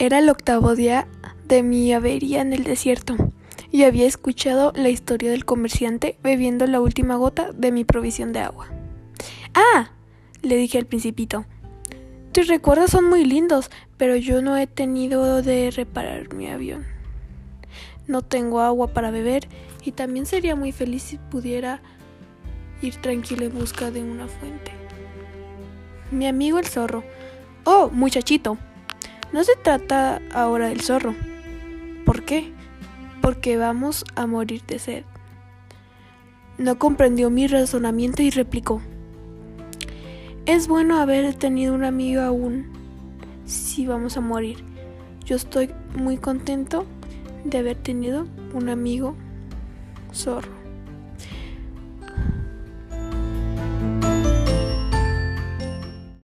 Era el octavo día de mi avería en el desierto y había escuchado la historia del comerciante bebiendo la última gota de mi provisión de agua. ¡Ah! le dije al principito. Tus recuerdos son muy lindos, pero yo no he tenido de reparar mi avión. No tengo agua para beber y también sería muy feliz si pudiera ir tranquilo en busca de una fuente. Mi amigo el zorro. Oh, muchachito, no se trata ahora del zorro. ¿Por qué? Porque vamos a morir de sed. No comprendió mi razonamiento y replicó. Es bueno haber tenido un amigo aún si vamos a morir. Yo estoy muy contento de haber tenido un amigo zorro.